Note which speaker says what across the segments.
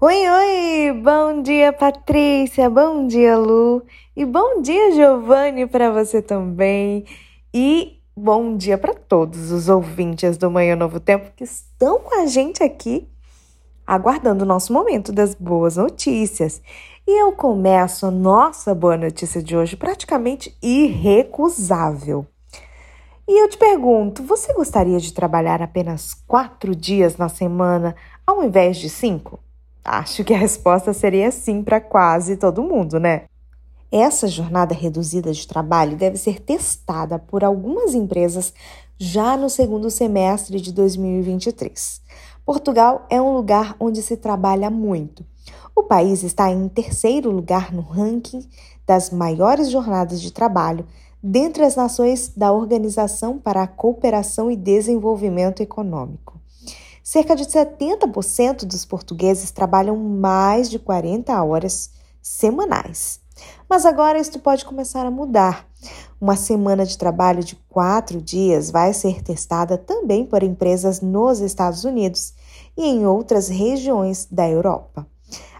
Speaker 1: Oi, oi! Bom dia, Patrícia! Bom dia, Lu! E bom dia, Giovanni, para você também! E bom dia para todos os ouvintes do Manhã Novo Tempo que estão com a gente aqui, aguardando o nosso momento das boas notícias. E eu começo a nossa boa notícia de hoje praticamente irrecusável. E eu te pergunto: você gostaria de trabalhar apenas quatro dias na semana ao invés de cinco? Acho que a resposta seria sim para quase todo mundo, né? Essa jornada reduzida de trabalho deve ser testada por algumas empresas já no segundo semestre de 2023. Portugal é um lugar onde se trabalha muito. O país está em terceiro lugar no ranking das maiores jornadas de trabalho dentre as nações da Organização para a Cooperação e Desenvolvimento Econômico. Cerca de 70% dos portugueses trabalham mais de 40 horas semanais. Mas agora isto pode começar a mudar. Uma semana de trabalho de quatro dias vai ser testada também por empresas nos Estados Unidos e em outras regiões da Europa.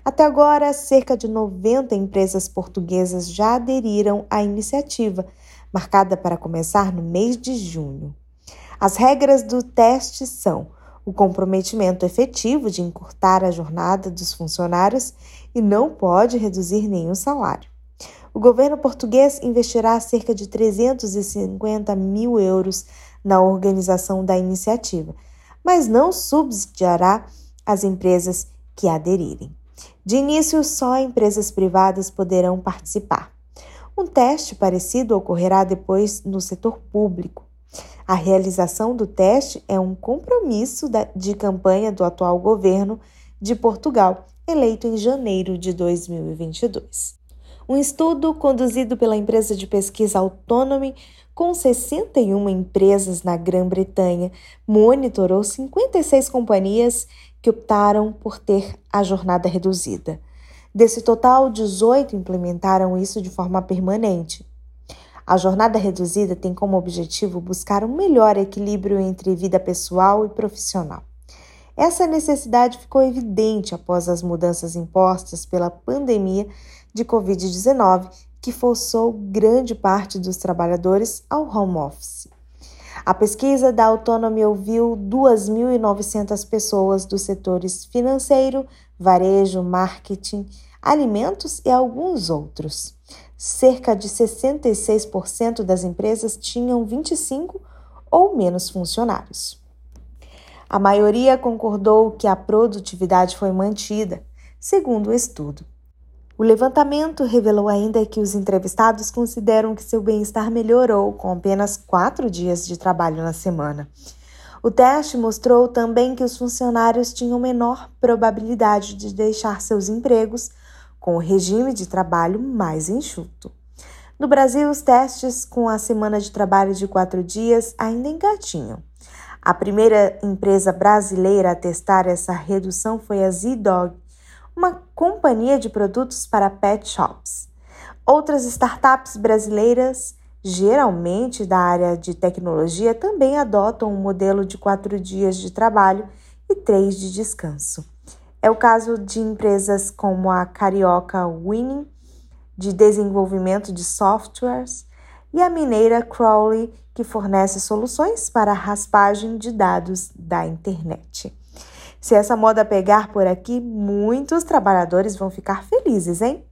Speaker 1: Até agora, cerca de 90 empresas portuguesas já aderiram à iniciativa, marcada para começar no mês de junho. As regras do teste são o comprometimento efetivo de encurtar a jornada dos funcionários e não pode reduzir nenhum salário. O governo português investirá cerca de 350 mil euros na organização da iniciativa, mas não subsidiará as empresas que aderirem. De início, só empresas privadas poderão participar. Um teste parecido ocorrerá depois no setor público. A realização do teste é um compromisso de campanha do atual governo de Portugal, eleito em janeiro de 2022. Um estudo conduzido pela empresa de pesquisa Autonomy, com 61 empresas na Grã-Bretanha, monitorou 56 companhias que optaram por ter a jornada reduzida. Desse total, 18 implementaram isso de forma permanente. A jornada reduzida tem como objetivo buscar um melhor equilíbrio entre vida pessoal e profissional. Essa necessidade ficou evidente após as mudanças impostas pela pandemia de Covid-19, que forçou grande parte dos trabalhadores ao home office. A pesquisa da Autonomy ouviu 2.900 pessoas dos setores financeiro, varejo, marketing, alimentos e alguns outros cerca de 66% das empresas tinham 25 ou menos funcionários. A maioria concordou que a produtividade foi mantida, segundo o estudo. O levantamento revelou ainda que os entrevistados consideram que seu bem-estar melhorou com apenas quatro dias de trabalho na semana. O teste mostrou também que os funcionários tinham menor probabilidade de deixar seus empregos com o regime de trabalho mais enxuto. No Brasil, os testes com a semana de trabalho de quatro dias ainda engatinham. A primeira empresa brasileira a testar essa redução foi a Z-Dog, uma companhia de produtos para pet shops. Outras startups brasileiras, geralmente da área de tecnologia, também adotam um modelo de quatro dias de trabalho e três de descanso. É o caso de empresas como a Carioca Winning, de desenvolvimento de softwares, e a mineira Crowley, que fornece soluções para a raspagem de dados da internet. Se essa moda pegar por aqui, muitos trabalhadores vão ficar felizes, hein?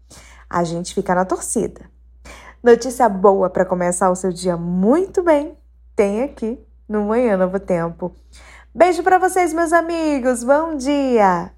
Speaker 1: A gente fica na torcida. Notícia boa para começar o seu dia muito bem, tem aqui no Manhã Novo Tempo. Beijo para vocês, meus amigos. Bom dia!